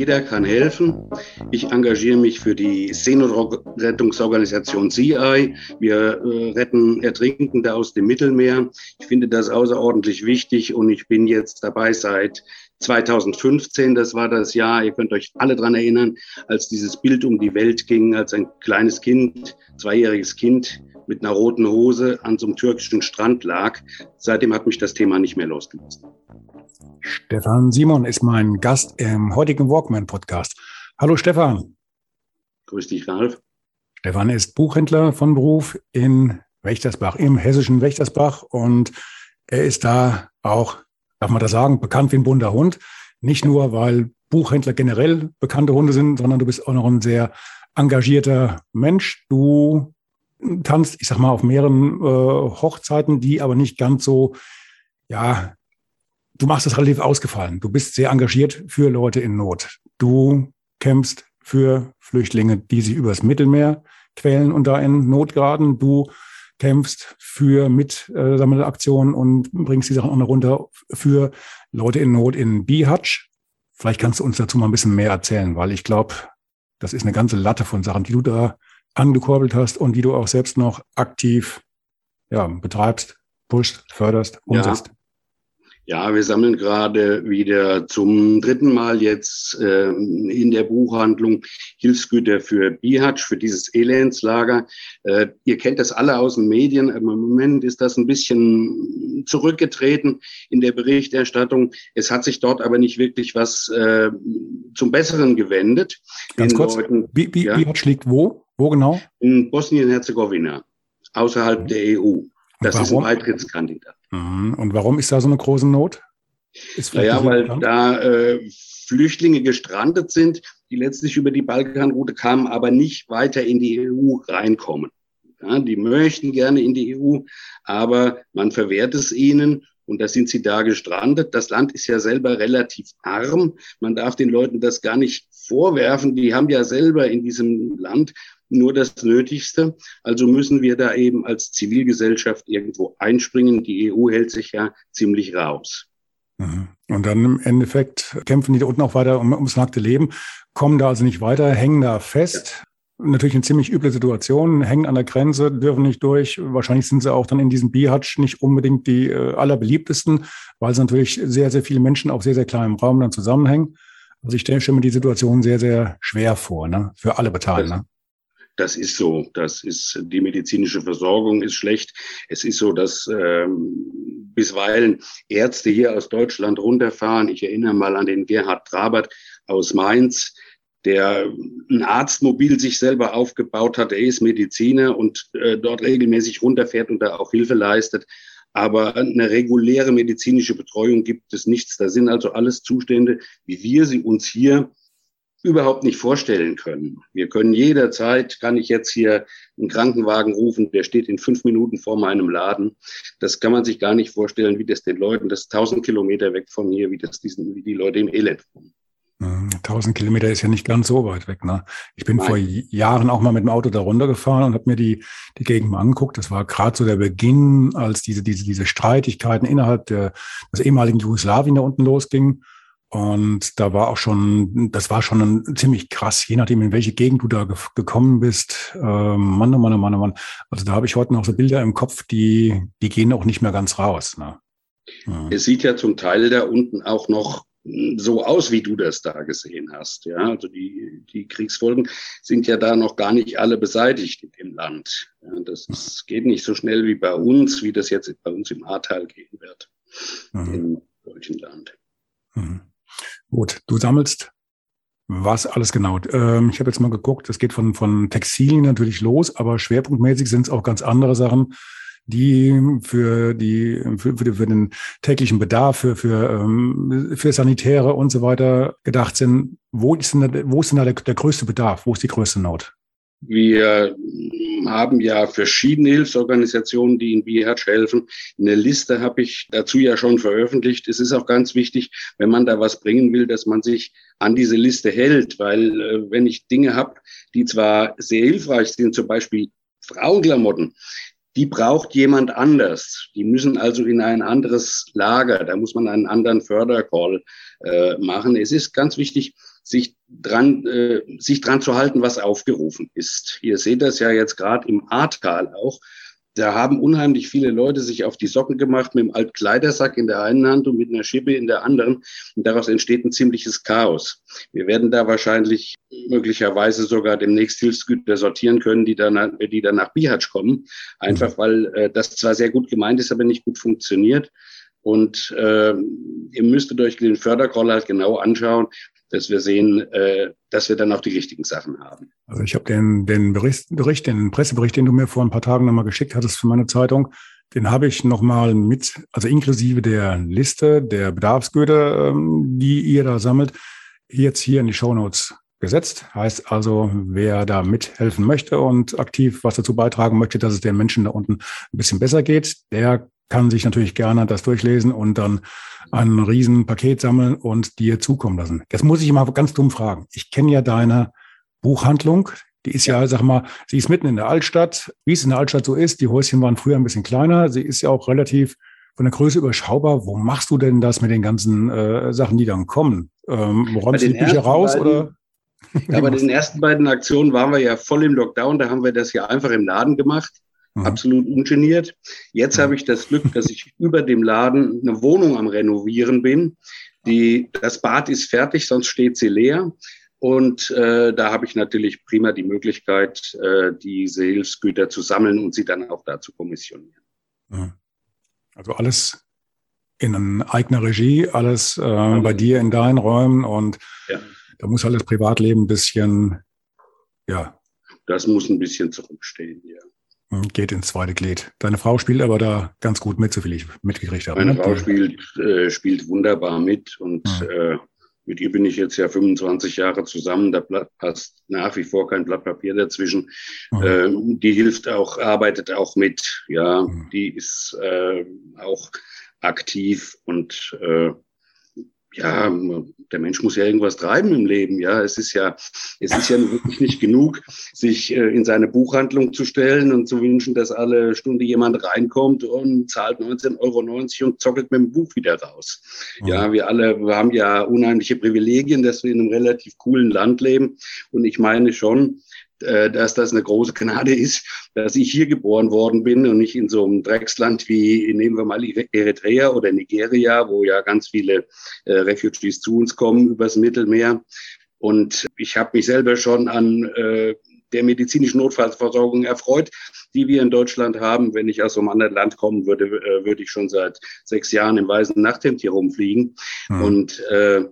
Jeder kann helfen. Ich engagiere mich für die Seenotrettungsorganisation CI. Wir äh, retten Ertrinkende aus dem Mittelmeer. Ich finde das außerordentlich wichtig und ich bin jetzt dabei seit 2015. Das war das Jahr, ihr könnt euch alle dran erinnern, als dieses Bild um die Welt ging, als ein kleines Kind, zweijähriges Kind mit einer roten Hose an so einem türkischen Strand lag. Seitdem hat mich das Thema nicht mehr losgelassen. Stefan Simon ist mein Gast im heutigen Walkman-Podcast. Hallo Stefan. Grüß dich, Ralf. Stefan ist Buchhändler von Beruf in Wächtersbach, im hessischen Wächtersbach. Und er ist da auch, darf man das sagen, bekannt wie ein bunter Hund. Nicht nur, weil Buchhändler generell bekannte Hunde sind, sondern du bist auch noch ein sehr engagierter Mensch. Du tanzt, ich sag mal, auf mehreren äh, Hochzeiten, die aber nicht ganz so, ja, du machst das relativ ausgefallen. Du bist sehr engagiert für Leute in Not. Du kämpfst für Flüchtlinge, die sich übers Mittelmeer quälen und da in Not geraten. Du kämpfst für Mitsammelaktionen und bringst die Sachen auch noch runter für Leute in Not in Bihać. Vielleicht kannst du uns dazu mal ein bisschen mehr erzählen, weil ich glaube, das ist eine ganze Latte von Sachen, die du da angekurbelt hast und die du auch selbst noch aktiv ja, betreibst, pushst, förderst, umsetzt. Ja. Ja, wir sammeln gerade wieder zum dritten Mal jetzt äh, in der Buchhandlung Hilfsgüter für Bihatsch, für dieses Elendslager. Äh, ihr kennt das alle aus den Medien. Im Moment ist das ein bisschen zurückgetreten in der Berichterstattung. Es hat sich dort aber nicht wirklich was äh, zum Besseren gewendet. Ganz kurz, Leuten, Bi ja? Bihatsch liegt wo? Wo genau? In Bosnien-Herzegowina, außerhalb mhm. der EU. Das ist ein Beitrittskandidat. Mhm. Und warum ist da so eine große Not? Naja, weil bekannt? da äh, Flüchtlinge gestrandet sind, die letztlich über die Balkanroute kamen, aber nicht weiter in die EU reinkommen. Ja, die möchten gerne in die EU, aber man verwehrt es ihnen und da sind sie da gestrandet. Das Land ist ja selber relativ arm. Man darf den Leuten das gar nicht vorwerfen. Die haben ja selber in diesem Land nur das Nötigste. Also müssen wir da eben als Zivilgesellschaft irgendwo einspringen. Die EU hält sich ja ziemlich raus. Mhm. Und dann im Endeffekt kämpfen die da unten auch weiter um, ums nackte Leben, kommen da also nicht weiter, hängen da fest. Natürlich eine ziemlich üble Situation, hängen an der Grenze, dürfen nicht durch. Wahrscheinlich sind sie auch dann in diesem Bihatsch nicht unbedingt die äh, allerbeliebtesten, weil sie natürlich sehr, sehr viele Menschen auf sehr, sehr kleinem Raum dann zusammenhängen. Also ich stelle mir die Situation sehr, sehr schwer vor, ne? für alle Beteiligten. Ne? Das ist so. Das ist die medizinische Versorgung ist schlecht. Es ist so, dass ähm, bisweilen Ärzte hier aus Deutschland runterfahren. Ich erinnere mal an den Gerhard Trabert aus Mainz, der ein Arztmobil sich selber aufgebaut hat. Er ist Mediziner und äh, dort regelmäßig runterfährt und da auch Hilfe leistet. Aber eine reguläre medizinische Betreuung gibt es nichts. Da sind also alles Zustände, wie wir sie uns hier überhaupt nicht vorstellen können. Wir können jederzeit, kann ich jetzt hier einen Krankenwagen rufen, der steht in fünf Minuten vor meinem Laden. Das kann man sich gar nicht vorstellen, wie das den Leuten, das ist tausend Kilometer weg von hier, wie das diesen, wie die Leute im Elend wohnen. 1000 Kilometer ist ja nicht ganz so weit weg. Ne? Ich bin Nein. vor Jahren auch mal mit dem Auto da runtergefahren und habe mir die, die Gegend mal angeguckt. Das war gerade so der Beginn, als diese, diese, diese Streitigkeiten innerhalb der, des ehemaligen Jugoslawien da unten losgingen. Und da war auch schon, das war schon ziemlich krass, je nachdem, in welche Gegend du da ge gekommen bist. Ähm, Mann, oh Mann, oh Mann, oh Mann. Also da habe ich heute noch so Bilder im Kopf, die, die gehen auch nicht mehr ganz raus. Ne? Ja. Es sieht ja zum Teil da unten auch noch so aus, wie du das da gesehen hast. Ja, also die, die Kriegsfolgen sind ja da noch gar nicht alle beseitigt in dem Land. Ja, das ist, geht nicht so schnell wie bei uns, wie das jetzt bei uns im Ahrtal gehen wird, mhm. in solchen Land. Mhm. Gut, du sammelst was alles genau? Ähm, ich habe jetzt mal geguckt, es geht von, von Textilien natürlich los, aber schwerpunktmäßig sind es auch ganz andere Sachen, die für die für, für den täglichen Bedarf, für für ähm, für Sanitäre und so weiter gedacht sind. Wo ist denn, wo ist denn da der, der größte Bedarf? Wo ist die größte Not? Wir haben ja verschiedene Hilfsorganisationen, die in Bihatsch helfen. Eine Liste habe ich dazu ja schon veröffentlicht. Es ist auch ganz wichtig, wenn man da was bringen will, dass man sich an diese Liste hält, weil äh, wenn ich Dinge habe, die zwar sehr hilfreich sind, zum Beispiel Frauenklamotten, die braucht jemand anders. Die müssen also in ein anderes Lager. Da muss man einen anderen Fördercall äh, machen. Es ist ganz wichtig, sich dran, äh, sich dran zu halten, was aufgerufen ist. Ihr seht das ja jetzt gerade im Ahrtal auch. Da haben unheimlich viele Leute sich auf die Socken gemacht mit dem Altkleidersack in der einen Hand und mit einer Schippe in der anderen. Und daraus entsteht ein ziemliches Chaos. Wir werden da wahrscheinlich möglicherweise sogar demnächst Hilfsgüter sortieren können, die dann, die dann nach Bihatsch kommen. Einfach weil äh, das zwar sehr gut gemeint ist, aber nicht gut funktioniert. Und äh, ihr müsstet euch den Fördercall halt genau anschauen dass wir sehen, äh, dass wir dann auch die richtigen Sachen haben. Also ich habe den, den Bericht, Bericht, den Pressebericht, den du mir vor ein paar Tagen nochmal geschickt hattest für meine Zeitung, den habe ich nochmal mit, also inklusive der Liste der Bedarfsgüter, ähm, die ihr da sammelt, jetzt hier in die Shownotes gesetzt. Heißt also, wer da mithelfen möchte und aktiv was dazu beitragen möchte, dass es den Menschen da unten ein bisschen besser geht, der kann sich natürlich gerne das durchlesen und dann ein Riesenpaket sammeln und dir zukommen lassen. Das muss ich mal ganz dumm fragen. Ich kenne ja deine Buchhandlung. Die ist ja, sag mal, sie ist mitten in der Altstadt. Wie es in der Altstadt so ist, die Häuschen waren früher ein bisschen kleiner. Sie ist ja auch relativ von der Größe überschaubar. Wo machst du denn das mit den ganzen äh, Sachen, die dann kommen? Ähm, räumst du die Bücher raus beiden, oder? Ja, bei den ersten beiden Aktionen waren wir ja voll im Lockdown. Da haben wir das ja einfach im Laden gemacht. Mhm. Absolut ungeniert. Jetzt habe ich das Glück, dass ich über dem Laden eine Wohnung am Renovieren bin. Die, das Bad ist fertig, sonst steht sie leer. Und äh, da habe ich natürlich prima die Möglichkeit, äh, diese Hilfsgüter zu sammeln und sie dann auch da zu kommissionieren. Mhm. Also alles in eigener Regie, alles äh, bei dir in deinen Räumen und ja. da muss alles Privatleben ein bisschen, ja. Das muss ein bisschen zurückstehen, ja. Hm, geht ins zweite Glied. Deine Frau spielt aber da ganz gut mit, so viel ich mitgekriegt habe. Meine ne? Frau spielt, äh, spielt wunderbar mit und mhm. äh, mit ihr bin ich jetzt ja 25 Jahre zusammen. Da passt nach wie vor kein Blatt Papier dazwischen. Mhm. Äh, die hilft auch, arbeitet auch mit. Ja, mhm. die ist äh, auch aktiv und äh, ja, der Mensch muss ja irgendwas treiben im Leben. Ja, es ist ja, es ist ja wirklich nicht genug, sich äh, in seine Buchhandlung zu stellen und zu wünschen, dass alle Stunde jemand reinkommt und zahlt 19,90 Euro und zockelt mit dem Buch wieder raus. Mhm. Ja, wir alle wir haben ja unheimliche Privilegien, dass wir in einem relativ coolen Land leben. Und ich meine schon, dass das eine große Gnade ist, dass ich hier geboren worden bin und nicht in so einem Drecksland wie, nehmen wir mal Eritrea oder Nigeria, wo ja ganz viele äh, Refugees zu uns kommen übers Mittelmeer. Und ich habe mich selber schon an äh, der medizinischen Notfallversorgung erfreut, die wir in Deutschland haben. Wenn ich aus einem anderen Land kommen würde, äh, würde ich schon seit sechs Jahren im weißen Nachthemd hier rumfliegen. Mhm. Und äh,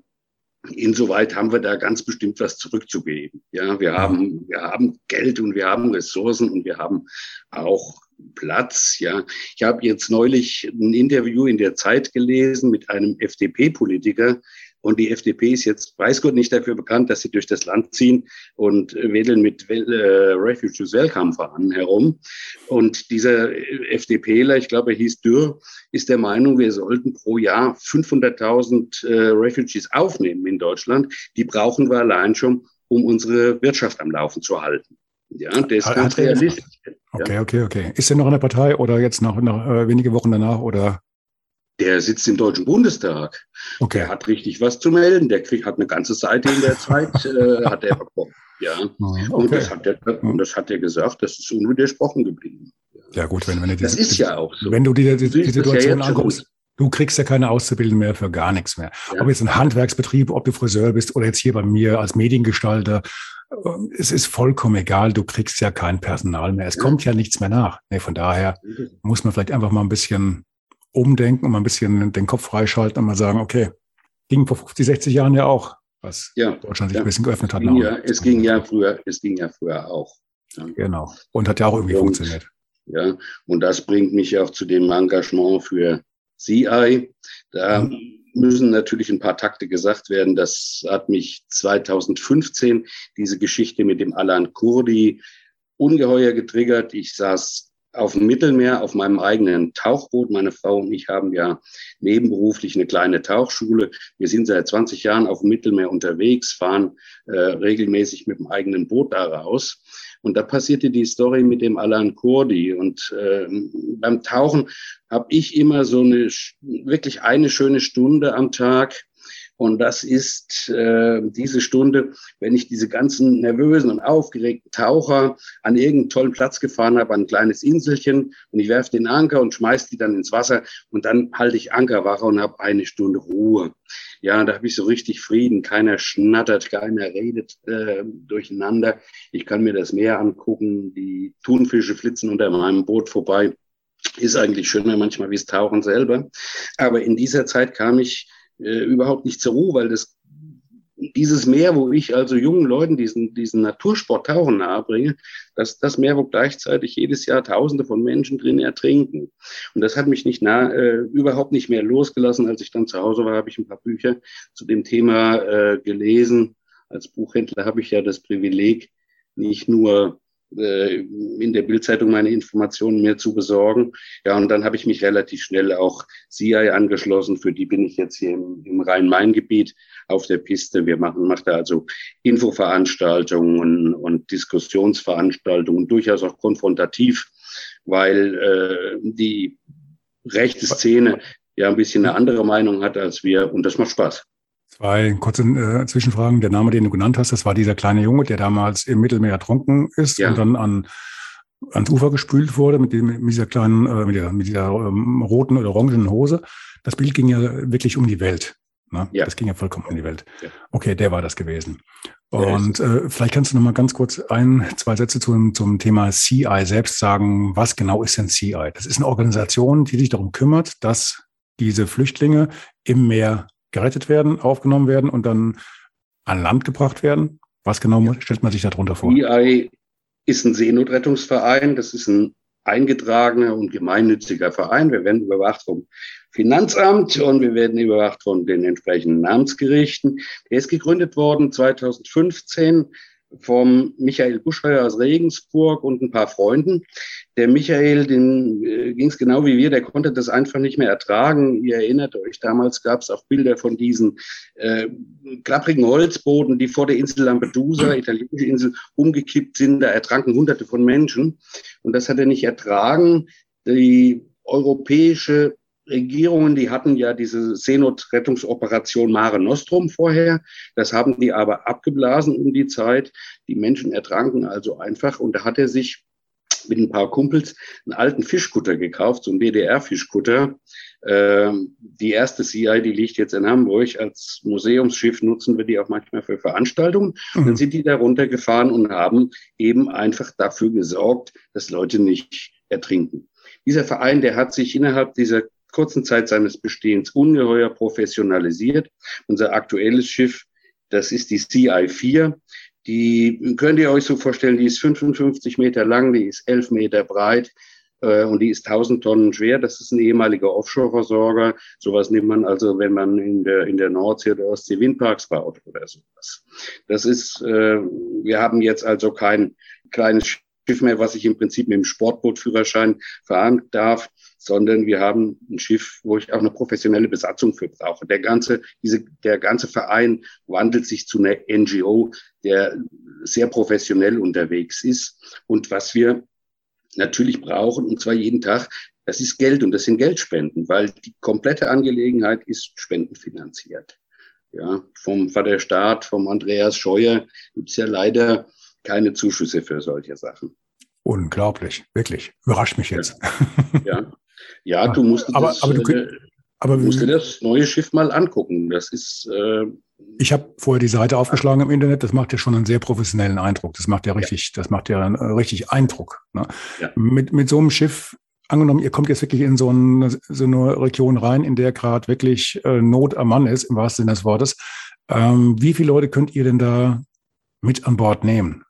Insoweit haben wir da ganz bestimmt was zurückzugeben. Ja, wir haben, wir haben Geld und wir haben Ressourcen und wir haben auch Platz. Ja, ich habe jetzt neulich ein Interview in der Zeit gelesen mit einem FDP-Politiker, und die FDP ist jetzt, weiß Gott, nicht dafür bekannt, dass sie durch das Land ziehen und wedeln mit äh, Refugees Welcome an herum. Und dieser FDPler, ich glaube, er hieß Dürr, ist der Meinung, wir sollten pro Jahr 500.000 äh, Refugees aufnehmen in Deutschland. Die brauchen wir allein schon, um unsere Wirtschaft am Laufen zu halten. Ja, der ist ganz realistisch. Okay, okay, okay. Ist er noch in der Partei oder jetzt noch, noch äh, wenige Wochen danach oder? Der sitzt im Deutschen Bundestag. Okay. Der hat richtig was zu melden. Der kriegt, hat eine ganze Seite in der Zeit, äh, hat er bekommen. Ja. Okay. Und, das hat er, und das hat er gesagt, das ist unwidersprochen geblieben. Ja, gut, wenn, wenn du das ist ja auch so. Wenn du dir die, die, die Situation ja anguckst, du kriegst ja keine Auszubildenden mehr für gar nichts mehr. Ja. Ob jetzt ein Handwerksbetrieb, ob du Friseur bist oder jetzt hier bei mir als Mediengestalter, ähm, es ist vollkommen egal, du kriegst ja kein Personal mehr. Es ja. kommt ja nichts mehr nach. Nee, von daher muss man vielleicht einfach mal ein bisschen umdenken und mal ein bisschen den Kopf freischalten und mal sagen, okay, ging vor 50, 60 Jahren ja auch, was ja, Deutschland sich ja. ein bisschen geöffnet hat. Ja, es ging ja früher, es ging ja früher auch. Ja. Genau. Und hat ja auch irgendwie und, funktioniert. Ja, und das bringt mich auch zu dem Engagement für CI. Da mhm müssen natürlich ein paar Takte gesagt werden. Das hat mich 2015 diese Geschichte mit dem Alan Kurdi ungeheuer getriggert. Ich saß auf dem Mittelmeer auf meinem eigenen Tauchboot. Meine Frau und ich haben ja nebenberuflich eine kleine Tauchschule. Wir sind seit 20 Jahren auf dem Mittelmeer unterwegs, fahren äh, regelmäßig mit dem eigenen Boot da raus. Und da passierte die Story mit dem Alan Kurdi. Und äh, beim Tauchen habe ich immer so eine wirklich eine schöne Stunde am Tag und das ist äh, diese Stunde, wenn ich diese ganzen nervösen und aufgeregten Taucher an irgendeinen tollen Platz gefahren habe, an ein kleines Inselchen und ich werfe den Anker und schmeiß die dann ins Wasser und dann halte ich Ankerwache und habe eine Stunde Ruhe. Ja, da habe ich so richtig Frieden. Keiner schnattert, keiner redet äh, durcheinander. Ich kann mir das Meer angucken. Die Thunfische flitzen unter meinem Boot vorbei. Ist eigentlich schöner manchmal wie das Tauchen selber. Aber in dieser Zeit kam ich äh, überhaupt nicht zur Ruhe, weil das dieses Meer, wo ich also jungen Leuten diesen, diesen Natursport Tauchen nahebringe, dass das Meer, wo gleichzeitig jedes Jahr Tausende von Menschen drin ertrinken. Und das hat mich nicht nah, äh, überhaupt nicht mehr losgelassen. Als ich dann zu Hause war, habe ich ein paar Bücher zu dem Thema äh, gelesen. Als Buchhändler habe ich ja das Privileg, nicht nur in der Bildzeitung meine Informationen mir zu besorgen. Ja, und dann habe ich mich relativ schnell auch CI angeschlossen. Für die bin ich jetzt hier im, im Rhein-Main-Gebiet auf der Piste. Wir machen, machen da also Infoveranstaltungen und, und Diskussionsveranstaltungen, durchaus auch konfrontativ, weil äh, die rechte Szene ja ein bisschen eine andere Meinung hat als wir und das macht Spaß. Zwei kurze äh, Zwischenfragen. Der Name, den du genannt hast, das war dieser kleine Junge, der damals im Mittelmeer ertrunken ist ja. und dann an, ans Ufer gespült wurde mit, dem, mit dieser kleinen, äh, mit dieser, mit dieser ähm, roten oder orangenen Hose. Das Bild ging ja wirklich um die Welt. Ne? Ja. Das ging ja vollkommen um die Welt. Ja. Okay, der war das gewesen. Und äh, vielleicht kannst du noch mal ganz kurz ein, zwei Sätze zum, zum Thema CI selbst sagen. Was genau ist denn CI? Das ist eine Organisation, die sich darum kümmert, dass diese Flüchtlinge im Meer gerettet werden, aufgenommen werden und dann an Land gebracht werden? Was genau ja. stellt man sich darunter vor? EI ist ein Seenotrettungsverein. Das ist ein eingetragener und gemeinnütziger Verein. Wir werden überwacht vom Finanzamt und wir werden überwacht von den entsprechenden Namensgerichten. Der ist gegründet worden 2015 vom Michael Buschheuer aus Regensburg und ein paar Freunden. Der Michael, den äh, ging es genau wie wir, der konnte das einfach nicht mehr ertragen. Ihr erinnert euch, damals gab es auch Bilder von diesen äh, klapprigen Holzbooten, die vor der Insel Lampedusa, italienische Insel, umgekippt sind. Da ertranken hunderte von Menschen. Und das hat er nicht ertragen. Die europäische Regierungen, die hatten ja diese Seenotrettungsoperation Mare Nostrum vorher. Das haben die aber abgeblasen um die Zeit. Die Menschen ertranken also einfach. Und da hat er sich mit ein paar Kumpels einen alten Fischkutter gekauft, so einen DDR-Fischkutter. Ähm, die erste CI, die liegt jetzt in Hamburg. Als Museumsschiff nutzen wir die auch manchmal für Veranstaltungen. Mhm. Dann sind die da runtergefahren und haben eben einfach dafür gesorgt, dass Leute nicht ertrinken. Dieser Verein, der hat sich innerhalb dieser kurzen Zeit seines Bestehens ungeheuer professionalisiert. Unser aktuelles Schiff, das ist die CI4. Die könnt ihr euch so vorstellen, die ist 55 Meter lang, die ist 11 Meter breit äh, und die ist 1000 Tonnen schwer. Das ist ein ehemaliger Offshore-Versorger. Sowas nimmt man also, wenn man in der, in der Nordsee oder Ostsee Windparks baut oder sowas. Das ist, äh, wir haben jetzt also kein kleines Schiff mehr, was ich im Prinzip mit dem Sportbootführerschein fahren darf, sondern wir haben ein Schiff, wo ich auch eine professionelle Besatzung für brauche. Der ganze, diese, der ganze Verein wandelt sich zu einer NGO, der sehr professionell unterwegs ist. Und was wir natürlich brauchen, und zwar jeden Tag, das ist Geld und das sind Geldspenden, weil die komplette Angelegenheit ist spendenfinanziert. Ja, vom Vater Staat, vom Andreas Scheuer gibt es ja leider keine Zuschüsse für solche Sachen. Unglaublich, wirklich. Überrascht mich jetzt. Ja, ja. Ja, du musst aber, das, aber du, äh, aber musst dir das neue Schiff mal angucken. Das ist. Äh, ich habe vorher die Seite aufgeschlagen im Internet. Das macht ja schon einen sehr professionellen Eindruck. Das macht ja richtig, ja. das macht ja äh, richtig Eindruck. Ne? Ja. Mit mit so einem Schiff. Angenommen, ihr kommt jetzt wirklich in so eine, so eine Region rein, in der gerade wirklich äh, Not am Mann ist, im wahrsten Sinne des Wortes. Ähm, wie viele Leute könnt ihr denn da mit an Bord nehmen?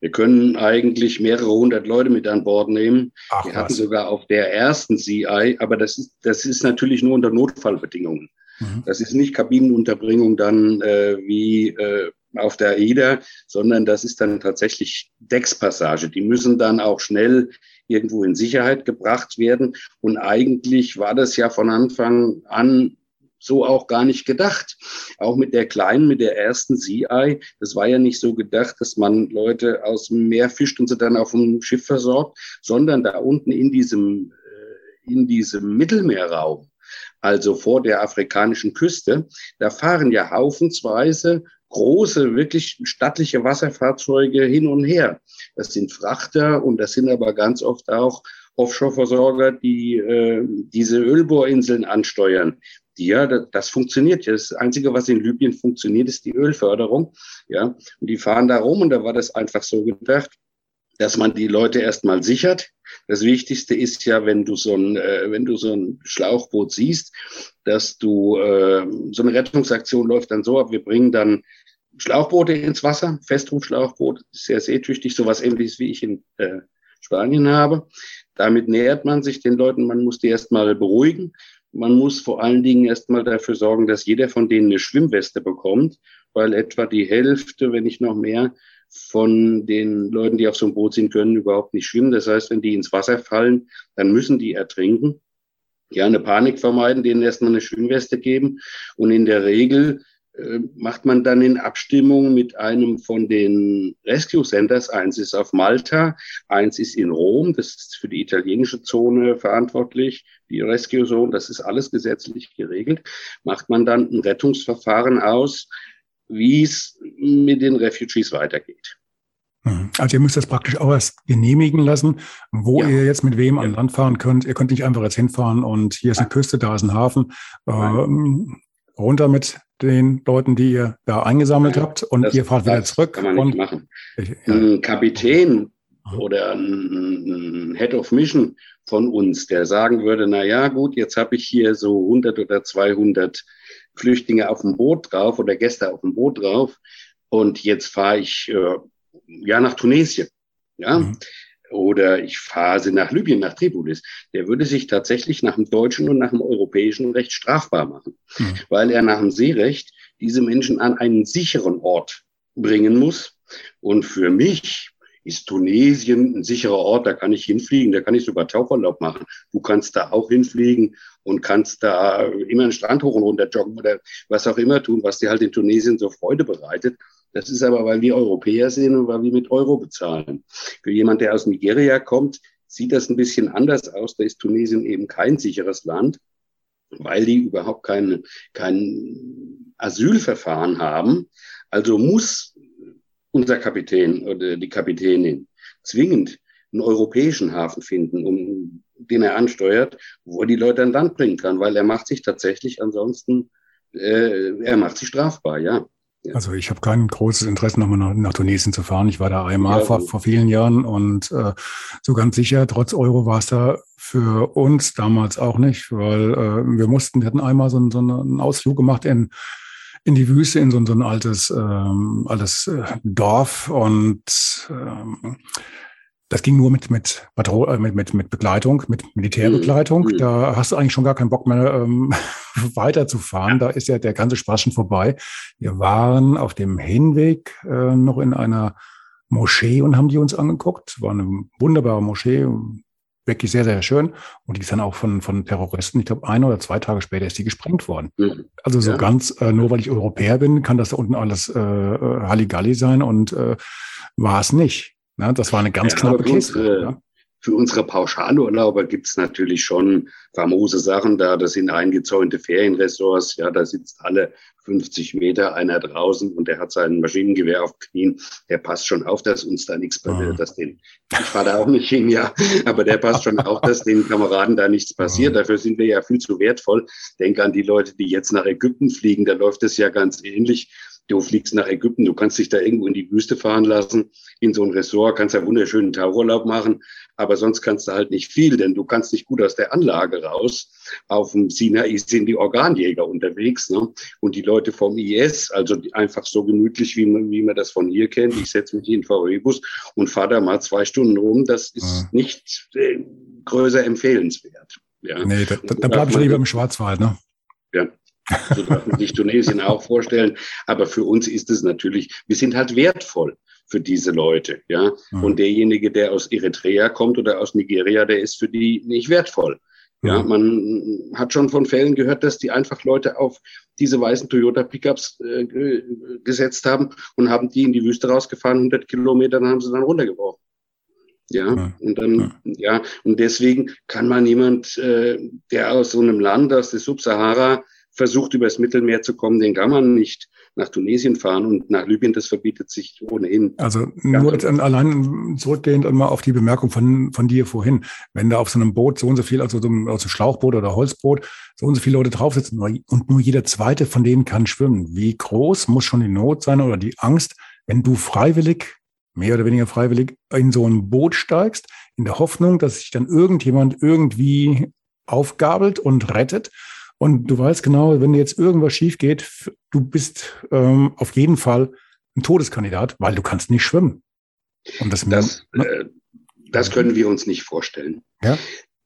Wir können eigentlich mehrere hundert Leute mit an Bord nehmen. Ach, wir hatten was. sogar auf der ersten CI, aber das ist, das ist natürlich nur unter Notfallbedingungen. Mhm. Das ist nicht Kabinenunterbringung dann äh, wie äh, auf der AIDA, sondern das ist dann tatsächlich Deckspassage. Die müssen dann auch schnell irgendwo in Sicherheit gebracht werden. Und eigentlich war das ja von Anfang an so auch gar nicht gedacht. Auch mit der kleinen, mit der ersten Sea-Eye, das war ja nicht so gedacht, dass man Leute aus dem Meer fischt und sie dann auf dem Schiff versorgt, sondern da unten in diesem, äh, in diesem Mittelmeerraum, also vor der afrikanischen Küste, da fahren ja haufensweise große, wirklich stattliche Wasserfahrzeuge hin und her. Das sind Frachter und das sind aber ganz oft auch Offshore-Versorger, die äh, diese Ölbohrinseln ansteuern. Das, das funktioniert ja. Das Einzige, was in Libyen funktioniert, ist die Ölförderung. Ja, und die fahren da rum und da war das einfach so gedacht, dass man die Leute erstmal sichert. Das Wichtigste ist ja, wenn du so ein, äh, wenn du so ein Schlauchboot siehst, dass du äh, so eine Rettungsaktion läuft dann so ab. Wir bringen dann Schlauchboote ins Wasser, Festrufschlauchboot, sehr seetüchtig, sowas ähnliches wie ich in äh, Spanien habe. Damit nähert man sich den Leuten. Man muss die erstmal beruhigen. Man muss vor allen Dingen erstmal dafür sorgen, dass jeder von denen eine Schwimmweste bekommt, weil etwa die Hälfte, wenn nicht noch mehr, von den Leuten, die auf so einem Boot sind, können überhaupt nicht schwimmen. Das heißt, wenn die ins Wasser fallen, dann müssen die ertrinken. Ja, eine Panik vermeiden, denen erstmal eine Schwimmweste geben. Und in der Regel macht man dann in Abstimmung mit einem von den Rescue Centers. Eins ist auf Malta, eins ist in Rom. Das ist für die italienische Zone verantwortlich. Die Rescue Zone, das ist alles gesetzlich geregelt. Macht man dann ein Rettungsverfahren aus, wie es mit den Refugees weitergeht. Mhm. Also ihr müsst das praktisch auch erst genehmigen lassen, wo ja. ihr jetzt mit wem ja. an Land fahren könnt. Ihr könnt nicht einfach jetzt hinfahren und hier ist eine Küste, da ist ein Hafen. Ähm, runter mit den Leuten, die ihr da eingesammelt habt und ihr fahrt wieder zurück. Kann man nicht machen. Ich, ja. Ein Kapitän oder ein, Head of Mission von uns, der sagen würde, na ja, gut, jetzt habe ich hier so 100 oder 200 Flüchtlinge auf dem Boot drauf oder Gäste auf dem Boot drauf und jetzt fahre ich äh, ja nach Tunesien. Ja, mhm oder ich fahre sie nach Libyen, nach Tripolis, der würde sich tatsächlich nach dem deutschen und nach dem europäischen Recht strafbar machen, mhm. weil er nach dem Seerecht diese Menschen an einen sicheren Ort bringen muss. Und für mich ist Tunesien ein sicherer Ort, da kann ich hinfliegen, da kann ich sogar Tauchurlaub machen. Du kannst da auch hinfliegen und kannst da immer einen Strand hoch und runter joggen oder was auch immer tun, was dir halt in Tunesien so Freude bereitet. Das ist aber, weil wir Europäer sind und weil wir mit Euro bezahlen. Für jemand, der aus Nigeria kommt, sieht das ein bisschen anders aus. Da ist Tunesien eben kein sicheres Land, weil die überhaupt kein, kein Asylverfahren haben. Also muss unser Kapitän oder die Kapitänin zwingend einen europäischen Hafen finden, um den er ansteuert, wo er die Leute an Land bringen kann, weil er macht sich tatsächlich ansonsten, äh, er macht sich strafbar, ja. Also ich habe kein großes Interesse, nochmal nach, nach Tunesien zu fahren. Ich war da einmal ja, vor, vor vielen Jahren und äh, so ganz sicher, trotz Euro war es da für uns damals auch nicht, weil äh, wir mussten, wir hatten einmal so, so einen Ausflug gemacht in in die Wüste, in so, so ein altes, ähm, altes äh, Dorf und ähm, das ging nur mit mit, Patro äh, mit mit mit Begleitung, mit Militärbegleitung. Mhm. Da hast du eigentlich schon gar keinen Bock mehr ähm, weiterzufahren. Da ist ja der ganze Spaß schon vorbei. Wir waren auf dem Hinweg äh, noch in einer Moschee und haben die uns angeguckt. War eine wunderbare Moschee, wirklich sehr, sehr schön. Und die ist dann auch von, von Terroristen, ich glaube, ein oder zwei Tage später ist die gesprengt worden. Mhm. Also so ja. ganz, äh, nur weil ich Europäer bin, kann das da unten alles äh, äh Halligalli sein und äh, war es nicht. Ne? Das war eine ganz ja, knappe Kiste. Ja? Für unsere Pauschalurlauber gibt es natürlich schon famose Sachen da. Das sind eingezäunte Ferienressorts. Ja, da sitzt alle 50 Meter einer draußen und der hat sein Maschinengewehr auf Knien. Der passt schon auf, dass uns da nichts passiert, mhm. dass den, ich fahre da auch nicht hin, ja, aber der passt schon auf, dass den Kameraden da nichts passiert. Mhm. Dafür sind wir ja viel zu wertvoll. Denk an die Leute, die jetzt nach Ägypten fliegen. Da läuft es ja ganz ähnlich Du fliegst nach Ägypten, du kannst dich da irgendwo in die Wüste fahren lassen, in so ein Ressort, kannst ja wunderschönen Tauurlaub machen, aber sonst kannst du halt nicht viel, denn du kannst nicht gut aus der Anlage raus. Auf dem Sinai sind die Organjäger unterwegs ne? und die Leute vom IS, also einfach so gemütlich, wie man, wie man das von hier kennt. Ich setze mich in den VW-Bus und fahre da mal zwei Stunden rum. Das ist ja. nicht äh, größer empfehlenswert. Ja. Nee, da, da, da bleibe ich lieber im Schwarzwald. Ne? Ja, so darf man sich Tunesien auch vorstellen. Aber für uns ist es natürlich, wir sind halt wertvoll für diese Leute, ja. Mhm. Und derjenige, der aus Eritrea kommt oder aus Nigeria, der ist für die nicht wertvoll. Ja, mhm. man hat schon von Fällen gehört, dass die einfach Leute auf diese weißen Toyota Pickups äh, gesetzt haben und haben die in die Wüste rausgefahren, 100 Kilometer, dann haben sie dann runtergeworfen. Ja, ja, und dann, ja. ja, und deswegen kann man jemand, äh, der aus so einem Land, aus der Subsahara, versucht, übers Mittelmeer zu kommen, den kann man nicht nach Tunesien fahren und nach Libyen, das verbietet sich ohnehin. Also nur jetzt allein zurückgehend einmal auf die Bemerkung von, von dir vorhin. Wenn da auf so einem Boot so und so viel, also so ein, also Schlauchboot oder Holzboot, so und so viele Leute drauf sitzen und nur jeder zweite von denen kann schwimmen. Wie groß muss schon die Not sein oder die Angst, wenn du freiwillig, mehr oder weniger freiwillig, in so ein Boot steigst, in der Hoffnung, dass sich dann irgendjemand irgendwie aufgabelt und rettet und du weißt genau, wenn jetzt irgendwas schief geht, du bist ähm, auf jeden Fall ein Todeskandidat, weil du kannst nicht schwimmen. Und das, das, ne? äh, das können wir uns nicht vorstellen. Ja?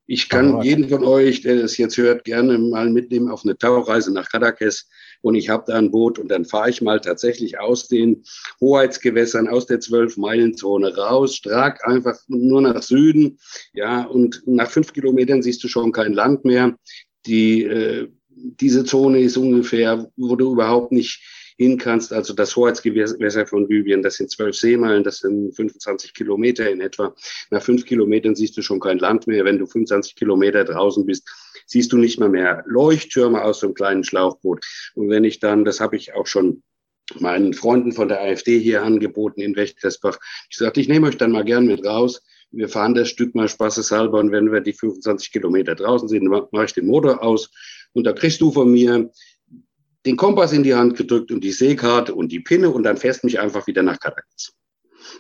Ich kann Aber, jeden von euch, der das jetzt hört, gerne mal mitnehmen auf eine Tauchreise nach Kadakes und ich habe da ein Boot und dann fahre ich mal tatsächlich aus den Hoheitsgewässern, aus der Zwölf-Meilen-Zone raus, stark einfach nur nach Süden. Ja, und nach fünf Kilometern siehst du schon kein Land mehr die, äh, diese Zone ist ungefähr, wo du überhaupt nicht hin kannst. Also das Hoheitsgewässer von Libyen, das sind zwölf Seemeilen, das sind 25 Kilometer in etwa. Nach fünf Kilometern siehst du schon kein Land mehr. Wenn du 25 Kilometer draußen bist, siehst du nicht mal mehr Leuchttürme aus so einem kleinen Schlauchboot. Und wenn ich dann, das habe ich auch schon meinen Freunden von der AfD hier angeboten in Wächtersbach, ich sagte, ich nehme euch dann mal gern mit raus wir fahren das Stück mal spaßeshalber und wenn wir die 25 Kilometer draußen sind, mache ich den Motor aus und da kriegst du von mir den Kompass in die Hand gedrückt und die Seekarte und die Pinne und dann fährst mich einfach wieder nach Caracas.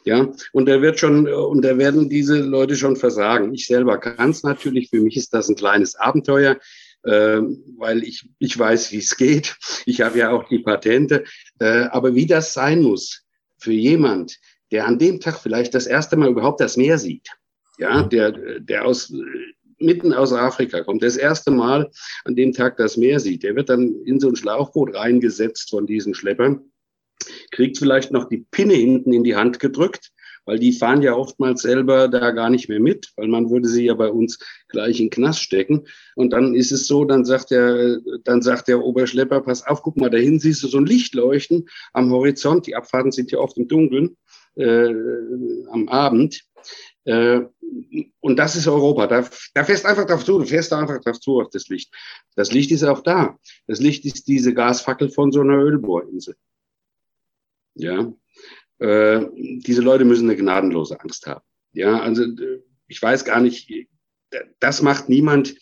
Ja, und da wird schon, und da werden diese Leute schon versagen. Ich selber kann es natürlich. Für mich ist das ein kleines Abenteuer, äh, weil ich, ich weiß, wie es geht. Ich habe ja auch die Patente. Äh, aber wie das sein muss für jemand, der an dem Tag vielleicht das erste Mal überhaupt das Meer sieht, ja, der, der aus, mitten aus Afrika kommt, das erste Mal an dem Tag das Meer sieht, der wird dann in so ein Schlauchboot reingesetzt von diesen Schleppern, kriegt vielleicht noch die Pinne hinten in die Hand gedrückt, weil die fahren ja oftmals selber da gar nicht mehr mit, weil man würde sie ja bei uns gleich in den Knast stecken. Und dann ist es so, dann sagt der, dann sagt der Oberschlepper, pass auf, guck mal, dahin siehst du so ein Licht leuchten am Horizont. Die Abfahrten sind ja oft im Dunkeln äh, am Abend. Äh, und das ist Europa. Da, da fährst einfach drauf zu, du fährst einfach drauf zu auf das Licht. Das Licht ist auch da. Das Licht ist diese Gasfackel von so einer Ölbohrinsel. Ja. Äh, diese Leute müssen eine gnadenlose Angst haben. Ja, also ich weiß gar nicht, das macht niemand,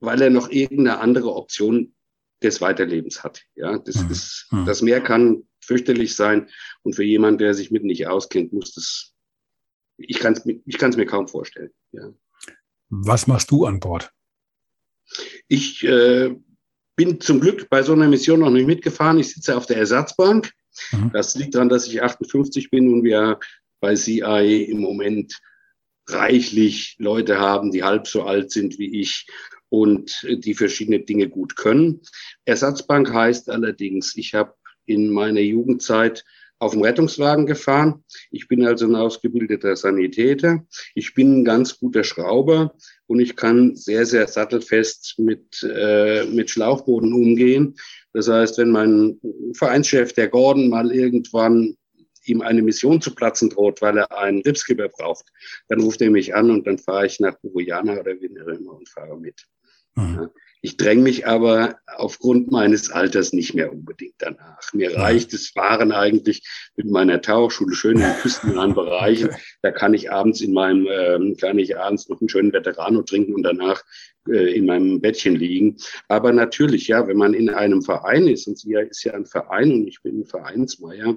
weil er noch irgendeine andere Option des Weiterlebens hat. Ja, das mhm. ist, hm. das Meer kann fürchterlich sein. Und für jemanden, der sich mit nicht auskennt, muss das, ich kann es ich kann's mir kaum vorstellen. Ja. Was machst du an Bord? Ich äh, bin zum Glück bei so einer Mission noch nicht mitgefahren. Ich sitze auf der Ersatzbank. Mhm. Das liegt daran, dass ich 58 bin und wir bei CIA im Moment reichlich Leute haben, die halb so alt sind wie ich und die verschiedene Dinge gut können. Ersatzbank heißt allerdings, ich habe in meiner Jugendzeit auf dem Rettungswagen gefahren. Ich bin also ein ausgebildeter Sanitäter. Ich bin ein ganz guter Schrauber und ich kann sehr, sehr sattelfest mit, äh, mit Schlauchbooten umgehen. Das heißt, wenn mein Vereinschef, der Gordon, mal irgendwann ihm eine Mission zu platzen droht, weil er einen Ripskipper braucht, dann ruft er mich an und dann fahre ich nach Guyana oder wie immer und fahre mit. Mhm. Ja. Ich dränge mich aber aufgrund meines Alters nicht mehr unbedingt danach. Mir reicht es Fahren eigentlich mit meiner Tauchschule schön in küstennahen Bereichen. Da kann ich abends in meinem, ähm, kann ich abends noch einen schönen Veterano trinken und danach äh, in meinem Bettchen liegen. Aber natürlich, ja, wenn man in einem Verein ist, und sie ist ja ein Verein und ich bin ein Vereinsmeier,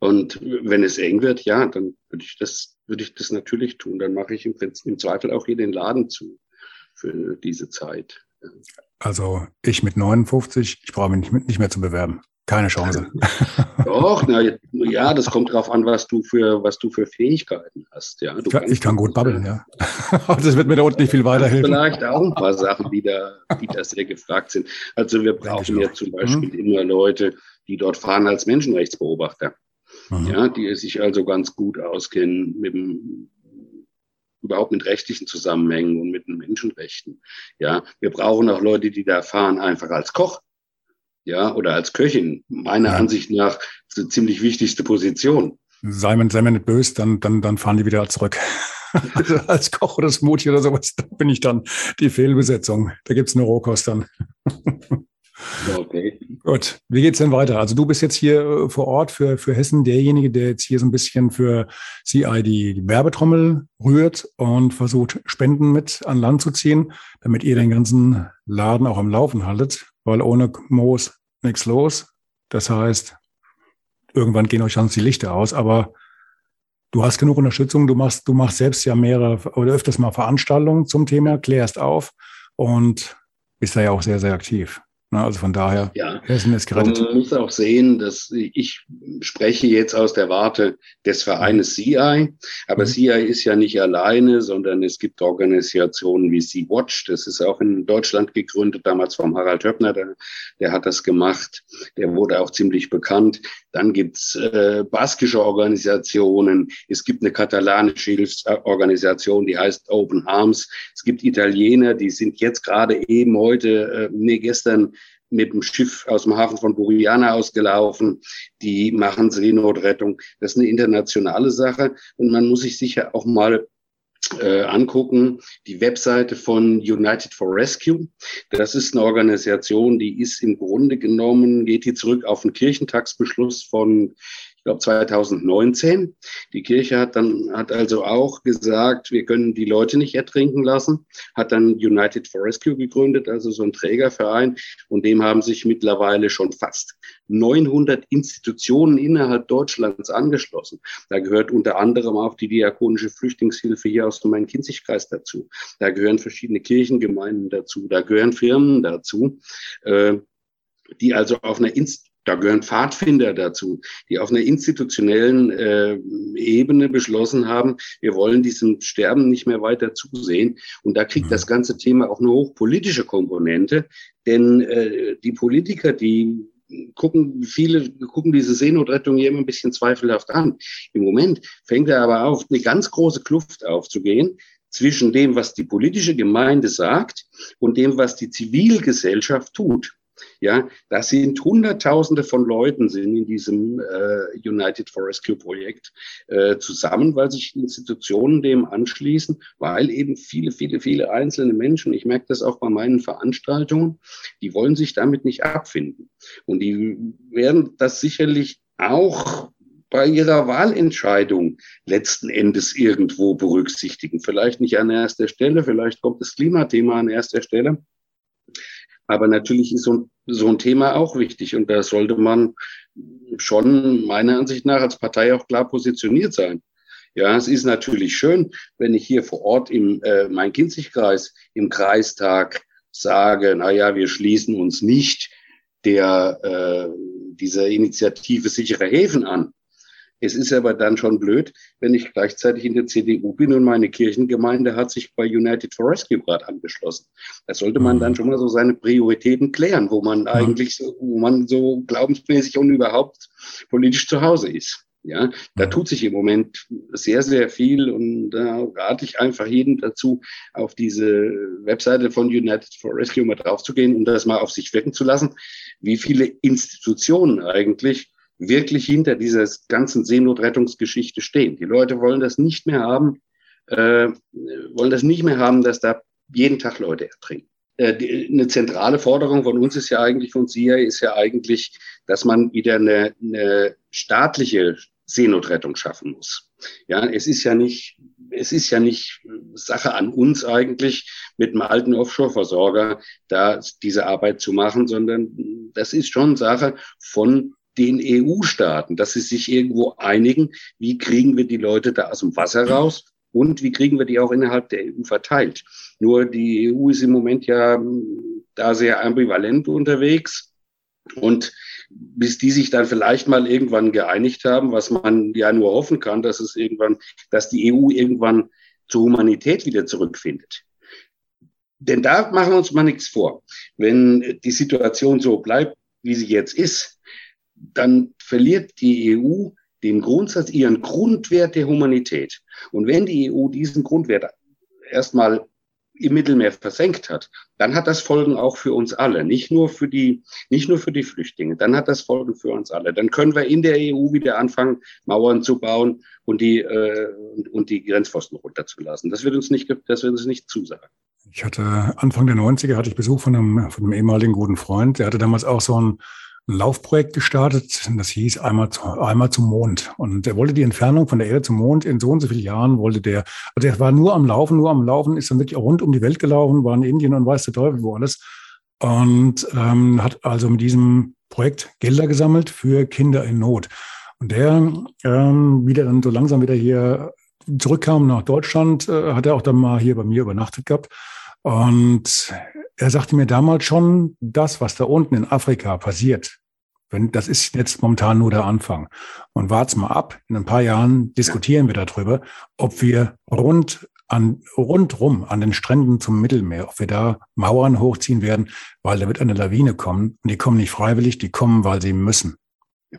und wenn es eng wird, ja, dann würde ich das, würde ich das natürlich tun. Dann mache ich im, im Zweifel auch hier den Laden zu für diese Zeit. Also ich mit 59, ich brauche mich nicht, nicht mehr zu bewerben. Keine Chance. Doch, na, ja, das kommt darauf an, was du für, was du für Fähigkeiten hast. Ja, ich, ich kann gut babbeln, ja. Aber das wird mir da unten nicht viel weiterhelfen. Vielleicht auch ein paar Sachen, die da, die da sehr gefragt sind. Also wir brauchen ja zum Beispiel mhm. immer Leute, die dort fahren als Menschenrechtsbeobachter. Mhm. Ja, die sich also ganz gut auskennen mit dem überhaupt mit rechtlichen Zusammenhängen und mit den Menschenrechten. Ja, wir brauchen auch Leute, die da fahren einfach als Koch. Ja, oder als Köchin. Meiner ja. Ansicht nach ist eine ziemlich wichtigste Position. Sei mir, sei mir nicht böse, dann, dann, dann fahren die wieder zurück. also als Koch oder Smoothie oder sowas, da bin ich dann die Fehlbesetzung. Da gibt's nur Rohkost dann. Okay. Gut, wie geht's denn weiter? Also du bist jetzt hier äh, vor Ort für, für Hessen derjenige, der jetzt hier so ein bisschen für CI die Werbetrommel rührt und versucht, Spenden mit an Land zu ziehen, damit ihr den ganzen Laden auch am Laufen haltet, weil ohne Moos nichts los. Das heißt, irgendwann gehen euch sonst die Lichter aus, aber du hast genug Unterstützung, du machst, du machst selbst ja mehrere oder öfters mal Veranstaltungen zum Thema, klärst auf und bist da ja auch sehr, sehr aktiv. Also von daher, ja. Hessen ist gerettet. Man muss auch sehen, dass ich spreche jetzt aus der Warte des Vereines CI, aber mhm. CI ist ja nicht alleine, sondern es gibt Organisationen wie Sea-Watch, das ist auch in Deutschland gegründet, damals vom Harald Höppner, der, der hat das gemacht, der wurde auch ziemlich bekannt. Dann gibt's äh, baskische Organisationen, es gibt eine katalanische Hilfsorganisation, die heißt Open Arms, es gibt Italiener, die sind jetzt gerade eben heute, äh, nee, gestern mit dem Schiff aus dem Hafen von Buriana ausgelaufen. Die machen Seenotrettung. Das ist eine internationale Sache und man muss sich sicher auch mal äh, angucken, die Webseite von United for Rescue. Das ist eine Organisation, die ist im Grunde genommen, geht die zurück auf den Kirchentagsbeschluss von ich glaube 2019. Die Kirche hat dann, hat also auch gesagt, wir können die Leute nicht ertrinken lassen, hat dann United for Rescue gegründet, also so ein Trägerverein, und dem haben sich mittlerweile schon fast 900 Institutionen innerhalb Deutschlands angeschlossen. Da gehört unter anderem auch die diakonische Flüchtlingshilfe hier aus dem Main-Kinzig-Kreis dazu. Da gehören verschiedene Kirchengemeinden dazu. Da gehören Firmen dazu, äh, die also auf einer Inst da gehören Pfadfinder dazu, die auf einer institutionellen äh, Ebene beschlossen haben, wir wollen diesem Sterben nicht mehr weiter zusehen. Und da kriegt mhm. das ganze Thema auch eine hochpolitische Komponente, denn äh, die Politiker, die gucken, viele gucken diese Seenotrettung hier immer ein bisschen zweifelhaft an. Im Moment fängt er aber auf, eine ganz große Kluft aufzugehen zwischen dem, was die politische Gemeinde sagt und dem, was die Zivilgesellschaft tut. Ja, das sind Hunderttausende von Leuten sind in diesem äh, United for Rescue Projekt äh, zusammen, weil sich Institutionen dem anschließen, weil eben viele, viele, viele einzelne Menschen, ich merke das auch bei meinen Veranstaltungen, die wollen sich damit nicht abfinden. Und die werden das sicherlich auch bei ihrer Wahlentscheidung letzten Endes irgendwo berücksichtigen. Vielleicht nicht an erster Stelle, vielleicht kommt das Klimathema an erster Stelle. Aber natürlich ist so, so ein Thema auch wichtig und da sollte man schon meiner Ansicht nach als Partei auch klar positioniert sein. Ja, es ist natürlich schön, wenn ich hier vor Ort im äh, Main-Kinzig-Kreis im Kreistag sage, na ja, wir schließen uns nicht der äh, dieser Initiative sichere Häfen an. Es ist aber dann schon blöd, wenn ich gleichzeitig in der CDU bin und meine Kirchengemeinde hat sich bei United for Rescue gerade angeschlossen. Da sollte man dann mhm. schon mal so seine Prioritäten klären, wo man eigentlich so, wo man so glaubensmäßig und überhaupt politisch zu Hause ist. Ja, da tut sich im Moment sehr, sehr viel und da rate ich einfach jedem dazu, auf diese Webseite von United for Rescue mal draufzugehen und das mal auf sich wirken zu lassen, wie viele Institutionen eigentlich wirklich hinter dieser ganzen Seenotrettungsgeschichte stehen. Die Leute wollen das nicht mehr haben, äh, wollen das nicht mehr haben, dass da jeden Tag Leute ertrinken. äh, eine zentrale Forderung von uns ist ja eigentlich, von SIA ist ja eigentlich, dass man wieder eine, eine staatliche Seenotrettung schaffen muss. Ja, es ist ja nicht, es ist ja nicht Sache an uns eigentlich, mit einem alten Offshore-Versorger da diese Arbeit zu machen, sondern das ist schon Sache von den EU-Staaten, dass sie sich irgendwo einigen, wie kriegen wir die Leute da aus dem Wasser raus und wie kriegen wir die auch innerhalb der EU verteilt. Nur die EU ist im Moment ja da sehr ambivalent unterwegs und bis die sich dann vielleicht mal irgendwann geeinigt haben, was man ja nur hoffen kann, dass es irgendwann, dass die EU irgendwann zur Humanität wieder zurückfindet. Denn da machen wir uns mal nichts vor. Wenn die Situation so bleibt, wie sie jetzt ist, dann verliert die EU den Grundsatz, ihren Grundwert der Humanität. Und wenn die EU diesen Grundwert erstmal im Mittelmeer versenkt hat, dann hat das Folgen auch für uns alle, nicht nur für die, nicht nur für die Flüchtlinge, dann hat das Folgen für uns alle. Dann können wir in der EU wieder anfangen, Mauern zu bauen und die, äh, und die Grenzpfosten runterzulassen. Das wird uns nicht, das wird uns nicht zusagen. Ich hatte Anfang der 90er hatte ich Besuch von einem, von einem ehemaligen guten Freund, der hatte damals auch so ein ein Laufprojekt gestartet, das hieß einmal, einmal zum Mond. Und er wollte die Entfernung von der Erde zum Mond in so und so vielen Jahren wollte der, also er war nur am Laufen, nur am Laufen, ist dann wirklich auch rund um die Welt gelaufen, war in Indien und weiß der Teufel wo alles. Und ähm, hat also mit diesem Projekt Gelder gesammelt für Kinder in Not. Und der, ähm, wieder dann so langsam wieder hier zurückkam nach Deutschland, äh, hat er auch dann mal hier bei mir übernachtet gehabt. Und er sagte mir damals schon, das, was da unten in Afrika passiert, wenn, das ist jetzt momentan nur der Anfang. Und wart's mal ab. In ein paar Jahren diskutieren wir darüber, ob wir rund an, rundrum an den Stränden zum Mittelmeer, ob wir da Mauern hochziehen werden, weil da wird eine Lawine kommen. Und die kommen nicht freiwillig, die kommen, weil sie müssen.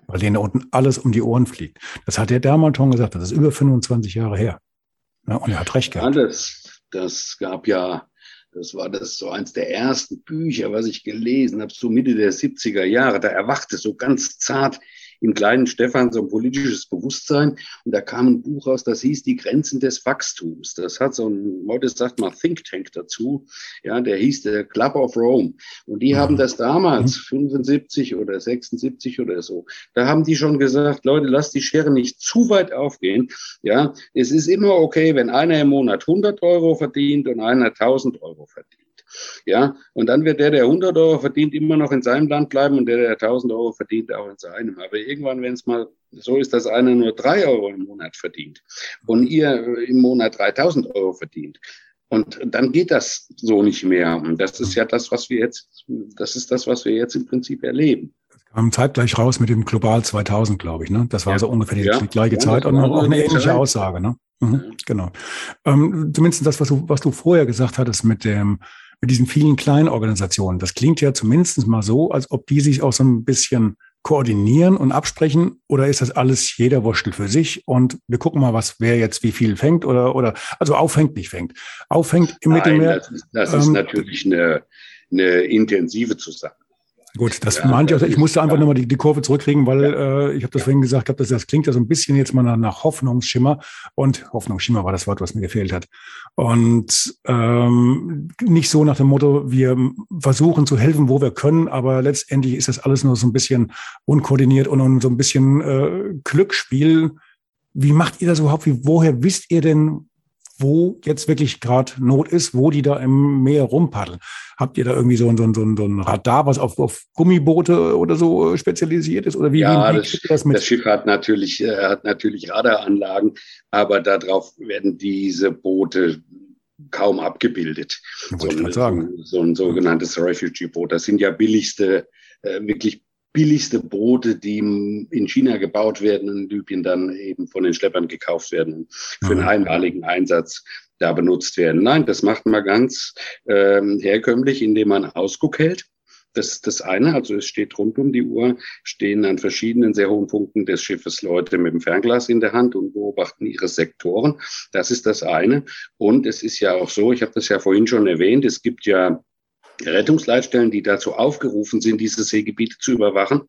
Weil denen da unten alles um die Ohren fliegt. Das hat er damals schon gesagt. Das ist über 25 Jahre her. Ja, und er hat recht gehabt. Das, das gab ja das war das so eins der ersten Bücher, was ich gelesen habe, so Mitte der 70er Jahre. Da erwachte so ganz zart im kleinen Stefan so ein politisches Bewusstsein. Und da kam ein Buch raus, das hieß Die Grenzen des Wachstums. Das hat so ein, heute sagt man Think Tank dazu. Ja, der hieß der Club of Rome. Und die mhm. haben das damals, 75 mhm. oder 76 oder so, da haben die schon gesagt, Leute, lasst die Schere nicht zu weit aufgehen. Ja, es ist immer okay, wenn einer im Monat 100 Euro verdient und einer 1000 Euro verdient. Ja, und dann wird der, der 100 Euro verdient, immer noch in seinem Land bleiben und der, der 1000 Euro verdient, auch in seinem. Aber irgendwann, wenn es mal so ist, dass einer nur drei Euro im Monat verdient und ihr im Monat 3000 Euro verdient, und dann geht das so nicht mehr. Und das ist ja das, was wir jetzt, das ist das, was wir jetzt im Prinzip erleben. Das kam zeitgleich raus mit dem Global 2000, glaube ich. Ne? Das war ja. so ungefähr die, ja. die gleiche ja, Zeit und auch eine ähnliche Zeit. Aussage. Ne? Mhm, genau. Ähm, zumindest das, was du, was du vorher gesagt hattest mit dem, mit diesen vielen kleinen Organisationen. Das klingt ja zumindest mal so, als ob die sich auch so ein bisschen koordinieren und absprechen oder ist das alles jeder wurschtelt für sich und wir gucken mal, was wer jetzt wie viel fängt oder oder also auffängt nicht fängt. Auffängt im Nein, Mittelmeer. Das ist, das ist ähm, natürlich eine, eine intensive Zusammenarbeit. Gut, das ja, meinte ich auch. Ich musste einfach ja. nochmal die, die Kurve zurückkriegen, weil ja. äh, ich habe das vorhin gesagt, hab, das, das klingt ja so ein bisschen jetzt mal nach, nach Hoffnungsschimmer. Und Hoffnungsschimmer war das Wort, was mir gefehlt hat. Und ähm, nicht so nach dem Motto, wir versuchen zu helfen, wo wir können, aber letztendlich ist das alles nur so ein bisschen unkoordiniert und, und so ein bisschen äh, Glücksspiel. Wie macht ihr das überhaupt? Wie, woher wisst ihr denn, wo jetzt wirklich gerade Not ist, wo die da im Meer rumpaddeln. Habt ihr da irgendwie so ein, so ein, so ein Radar, was auf, auf Gummiboote oder so spezialisiert ist? Oder wie, ja, wie, wie das, das, mit? das Schiff hat natürlich, äh, hat natürlich Radaranlagen, aber darauf werden diese Boote kaum abgebildet. So ein, so ein sogenanntes Refugee-Boot. Das sind ja billigste, äh, wirklich billigste Boote, die in China gebaut werden und in Libyen dann eben von den Schleppern gekauft werden und für einen mhm. einmaligen Einsatz da benutzt werden. Nein, das macht man ganz ähm, herkömmlich, indem man Ausguck hält. Das ist das eine, also es steht rund um die Uhr, stehen an verschiedenen sehr hohen Punkten des Schiffes Leute mit dem Fernglas in der Hand und beobachten ihre Sektoren. Das ist das eine. Und es ist ja auch so, ich habe das ja vorhin schon erwähnt, es gibt ja Rettungsleitstellen, die dazu aufgerufen sind, diese Seegebiete zu überwachen,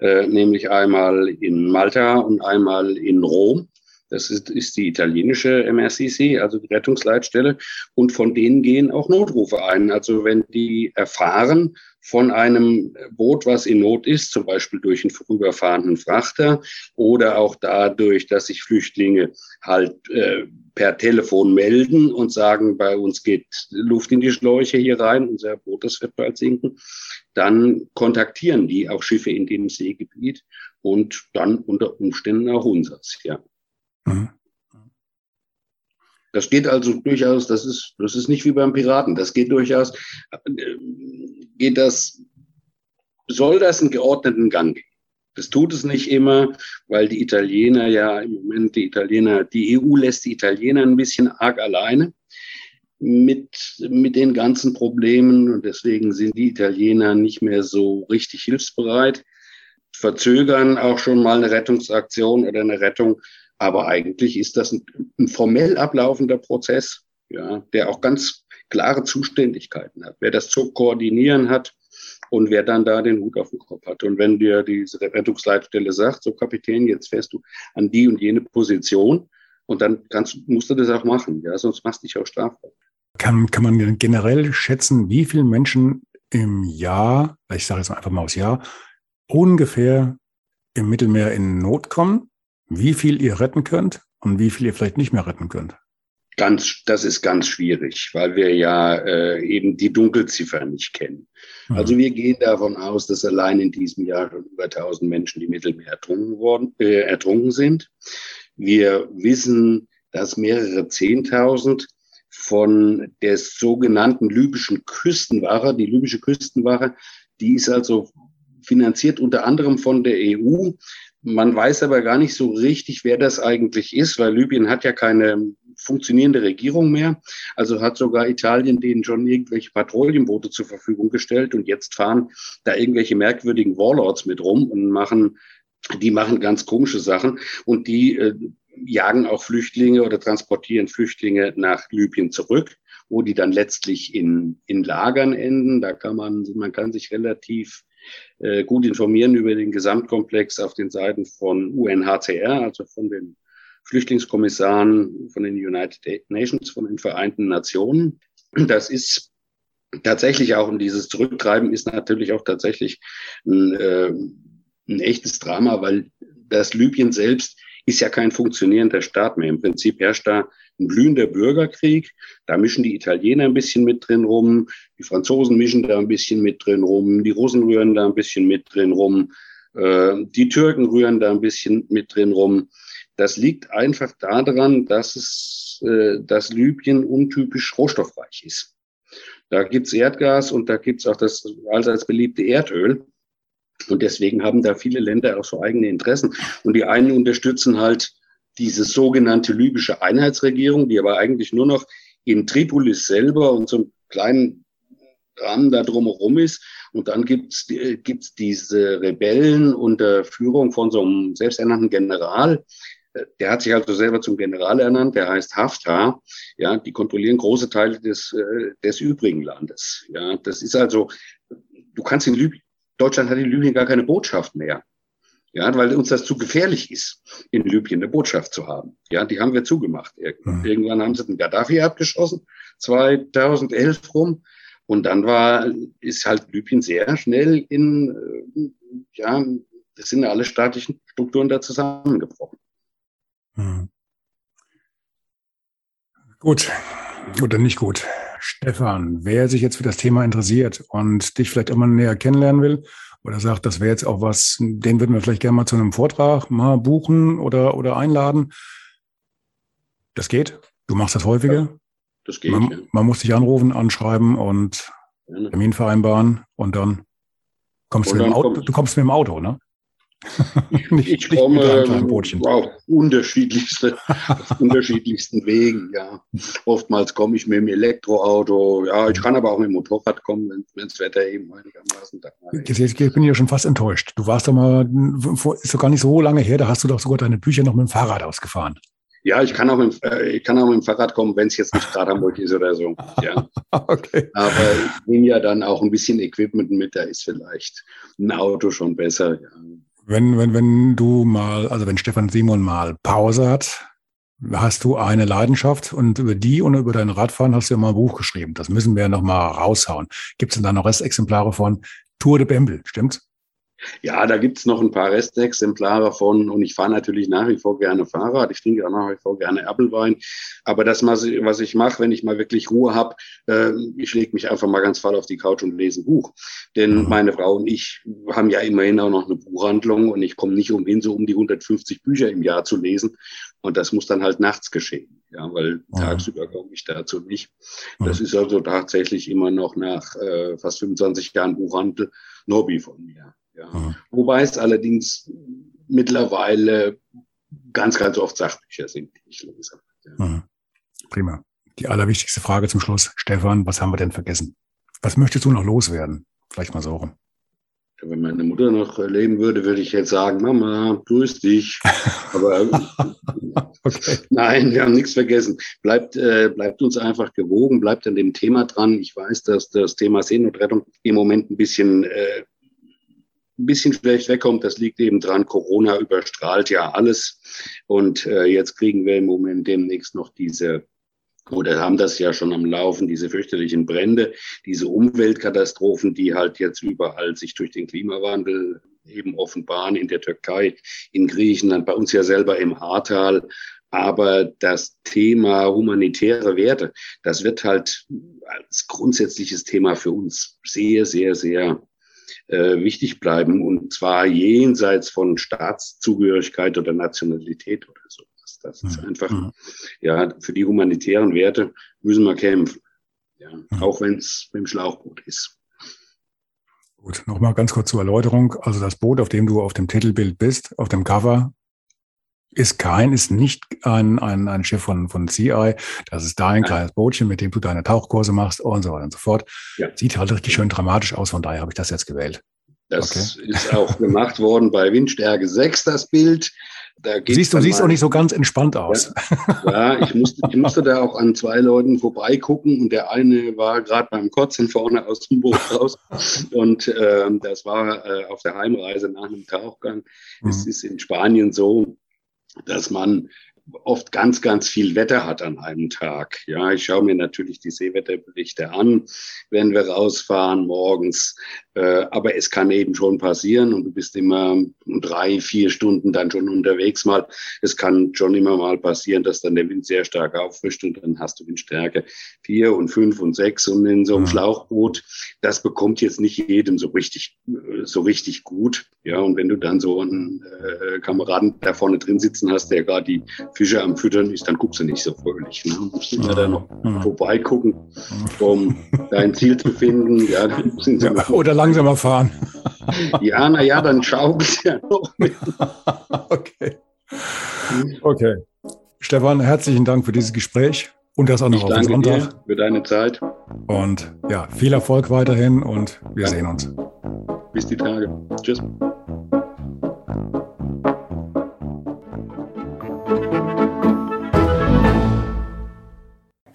äh, nämlich einmal in Malta und einmal in Rom. Das ist, ist die italienische MRCC, also die Rettungsleitstelle. Und von denen gehen auch Notrufe ein. Also wenn die erfahren von einem Boot, was in Not ist, zum Beispiel durch einen vorüberfahrenden Frachter oder auch dadurch, dass sich Flüchtlinge halt äh, per Telefon melden und sagen, bei uns geht Luft in die Schläuche hier rein, unser Boot, das wird bald sinken, dann kontaktieren die auch Schiffe in dem Seegebiet und dann unter Umständen auch unseres, ja. Mhm. Das geht also durchaus, das ist, das ist nicht wie beim Piraten, das geht durchaus, äh, geht das, soll das einen geordneten Gang gehen? Das tut es nicht immer, weil die Italiener ja im Moment, die Italiener, die EU lässt die Italiener ein bisschen arg alleine mit, mit den ganzen Problemen und deswegen sind die Italiener nicht mehr so richtig hilfsbereit, verzögern auch schon mal eine Rettungsaktion oder eine Rettung, aber eigentlich ist das ein, ein formell ablaufender Prozess, ja, der auch ganz klare Zuständigkeiten hat. Wer das zu koordinieren hat und wer dann da den Hut auf dem Kopf hat. Und wenn dir diese Rettungsleitstelle sagt, so Kapitän, jetzt fährst du an die und jene Position und dann kannst, musst du das auch machen, ja, sonst machst du dich auch strafbar. Kann, kann man generell schätzen, wie viele Menschen im Jahr, ich sage jetzt einfach mal aus Jahr, ungefähr im Mittelmeer in Not kommen? Wie viel ihr retten könnt und wie viel ihr vielleicht nicht mehr retten könnt? Ganz, das ist ganz schwierig, weil wir ja äh, eben die Dunkelziffer nicht kennen. Mhm. Also wir gehen davon aus, dass allein in diesem Jahr schon über 1000 Menschen im Mittelmeer ertrunken, worden, äh, ertrunken sind. Wir wissen, dass mehrere 10.000 von der sogenannten libyschen Küstenwache, die libysche Küstenwache, die ist also finanziert unter anderem von der EU. Man weiß aber gar nicht so richtig, wer das eigentlich ist, weil Libyen hat ja keine funktionierende Regierung mehr. Also hat sogar Italien denen schon irgendwelche Patrouillenboote zur Verfügung gestellt und jetzt fahren da irgendwelche merkwürdigen Warlords mit rum und machen, die machen ganz komische Sachen und die äh, jagen auch Flüchtlinge oder transportieren Flüchtlinge nach Libyen zurück wo die dann letztlich in, in Lagern enden. Da kann man, man kann sich relativ äh, gut informieren über den Gesamtkomplex auf den Seiten von UNHCR, also von den Flüchtlingskommissaren von den United Nations, von den Vereinten Nationen. Das ist tatsächlich auch, und dieses Zurücktreiben ist natürlich auch tatsächlich ein, äh, ein echtes Drama, weil das Libyen selbst ist ja kein funktionierender Staat mehr. Im Prinzip herrscht da ein blühender Bürgerkrieg. Da mischen die Italiener ein bisschen mit drin rum, die Franzosen mischen da ein bisschen mit drin rum, die Russen rühren da ein bisschen mit drin rum, äh, die Türken rühren da ein bisschen mit drin rum. Das liegt einfach daran, dass es, äh, dass Libyen untypisch rohstoffreich ist. Da gibt's Erdgas und da gibt's auch das allseits beliebte Erdöl. Und deswegen haben da viele Länder auch so eigene Interessen. Und die einen unterstützen halt diese sogenannte libysche Einheitsregierung, die aber eigentlich nur noch in Tripolis selber und so einem kleinen Rahmen da drumherum ist. Und dann gibt's gibt's diese Rebellen unter Führung von so einem selbsternannten General. Der hat sich also selber zum General ernannt, der heißt Haftar. Ja, die kontrollieren große Teile des, des übrigen Landes. Ja, das ist also, du kannst in Libyen, Deutschland hat in Libyen gar keine Botschaft mehr. Ja, weil uns das zu gefährlich ist, in Libyen eine Botschaft zu haben. Ja, die haben wir zugemacht. Irgendwann, mhm. Irgendwann haben sie den Gaddafi abgeschossen, 2011 rum. Und dann war, ist halt Libyen sehr schnell in, äh, ja, das sind alle staatlichen Strukturen da zusammengebrochen. Mhm. Gut, oder nicht gut. Stefan, wer sich jetzt für das Thema interessiert und dich vielleicht immer näher kennenlernen will, oder sagt, das wäre jetzt auch was, den würden wir vielleicht gerne mal zu einem Vortrag mal buchen oder, oder einladen. Das geht. Du machst das häufiger. Ja, das geht. Man, ja. man, muss dich anrufen, anschreiben und. Termin vereinbaren und dann kommst und du, mit dem Auto, du kommst mit dem Auto, ne? nicht, ich komme auf unterschiedlichste, auf unterschiedlichsten Wegen, ja. Oftmals komme ich mit dem Elektroauto, ja, ich kann aber auch mit dem Motorrad kommen, wenn das Wetter eben einigermaßen da ist. Jetzt, jetzt bin ich ja schon fast enttäuscht. Du warst doch mal, ist doch gar nicht so lange her, da hast du doch sogar deine Bücher noch mit dem Fahrrad ausgefahren. Ja, ich kann auch mit, äh, ich kann auch mit dem Fahrrad kommen, wenn es jetzt nicht gerade Hamburg ist oder so. Ja. okay. Aber ich nehme ja dann auch ein bisschen Equipment mit, da ist vielleicht ein Auto schon besser. Ja. Wenn, wenn, wenn du mal, also wenn Stefan Simon mal Pause hat, hast du eine Leidenschaft und über die und über dein Radfahren hast du ja mal ein Buch geschrieben. Das müssen wir noch mal raushauen. Gibt es denn da noch Restexemplare von Tour de Bembel, stimmt's? Ja, da gibt's noch ein paar Restexemplare von und ich fahre natürlich nach wie vor gerne Fahrrad. Ich trinke auch nach wie vor gerne Appelwein. Aber das, was ich mache, wenn ich mal wirklich Ruhe habe, äh, ich lege mich einfach mal ganz voll auf die Couch und lese ein Buch. Denn mhm. meine Frau und ich haben ja immerhin auch noch eine Buchhandlung und ich komme nicht umhin, so um die 150 Bücher im Jahr zu lesen. Und das muss dann halt nachts geschehen, ja, weil mhm. tagsüber komme ich dazu nicht. Das mhm. ist also tatsächlich immer noch nach äh, fast 25 Jahren Buchhandel ein Hobby von mir. Ja. Mhm. Wobei es allerdings mittlerweile ganz, ganz oft Sachbücher sind, die ich lese. Ja. Mhm. Prima. Die allerwichtigste Frage zum Schluss. Stefan, was haben wir denn vergessen? Was möchtest du noch loswerden? Vielleicht mal so rum. Wenn meine Mutter noch leben würde, würde ich jetzt sagen, Mama, grüß dich. Aber okay. nein, wir haben nichts vergessen. Bleibt, äh, bleibt uns einfach gewogen, bleibt an dem Thema dran. Ich weiß, dass das Thema Seenotrettung im Moment ein bisschen äh, ein bisschen schlecht wegkommt, das liegt eben dran, Corona überstrahlt ja alles. Und äh, jetzt kriegen wir im Moment demnächst noch diese, oder haben das ja schon am Laufen, diese fürchterlichen Brände, diese Umweltkatastrophen, die halt jetzt überall sich durch den Klimawandel eben offenbaren, in der Türkei, in Griechenland, bei uns ja selber im Ahrtal. Aber das Thema humanitäre Werte, das wird halt als grundsätzliches Thema für uns sehr, sehr, sehr äh, wichtig bleiben und zwar jenseits von Staatszugehörigkeit oder Nationalität oder sowas. Das ist einfach, mhm. ja, für die humanitären Werte müssen wir kämpfen. Ja, mhm. Auch wenn es mit dem Schlauchboot ist. Gut, nochmal ganz kurz zur Erläuterung. Also das Boot, auf dem du auf dem Titelbild bist, auf dem Cover, ist kein, ist nicht ein, ein, ein Schiff von, von CI. Das ist da ein kleines Bootchen, mit dem du deine Tauchkurse machst und so weiter und so fort. Ja. Sieht halt richtig schön dramatisch aus, von daher habe ich das jetzt gewählt. Das okay. ist auch gemacht worden bei Windstärke 6, das Bild. Da siehst du siehst auch nicht so ganz entspannt aus. Ja, ja, ich, musste, ich musste da auch an zwei Leuten vorbeigucken und der eine war gerade beim Kotzen vorne aus dem Boot raus und äh, das war äh, auf der Heimreise nach einem Tauchgang. Mhm. Es ist in Spanien so, dass man oft ganz, ganz viel Wetter hat an einem Tag. Ja, ich schaue mir natürlich die Seewetterberichte an, wenn wir rausfahren morgens. Äh, aber es kann eben schon passieren und du bist immer drei, vier Stunden dann schon unterwegs mal. Es kann schon immer mal passieren, dass dann der Wind sehr stark auffrischt und dann hast du Windstärke vier und fünf und sechs und in so einem. Schlauchboot. Das bekommt jetzt nicht jedem so richtig, so richtig gut. Ja, und wenn du dann so einen äh, Kameraden da vorne drin sitzen hast, der gerade die Fische am Füttern ist, dann guckst du nicht so fröhlich. Ne? Du musst immer da noch vorbeigucken, um dein Ziel zu finden. Ja, ja, oder langsamer fahren. ja, naja, dann schaukelt ja noch mit. okay. Okay. Stefan, herzlichen Dank für dieses Gespräch und das auch noch ich auf Sonntag. für deine Zeit. Und ja, viel Erfolg weiterhin und wir sehen uns. Bis die Tage. Tschüss.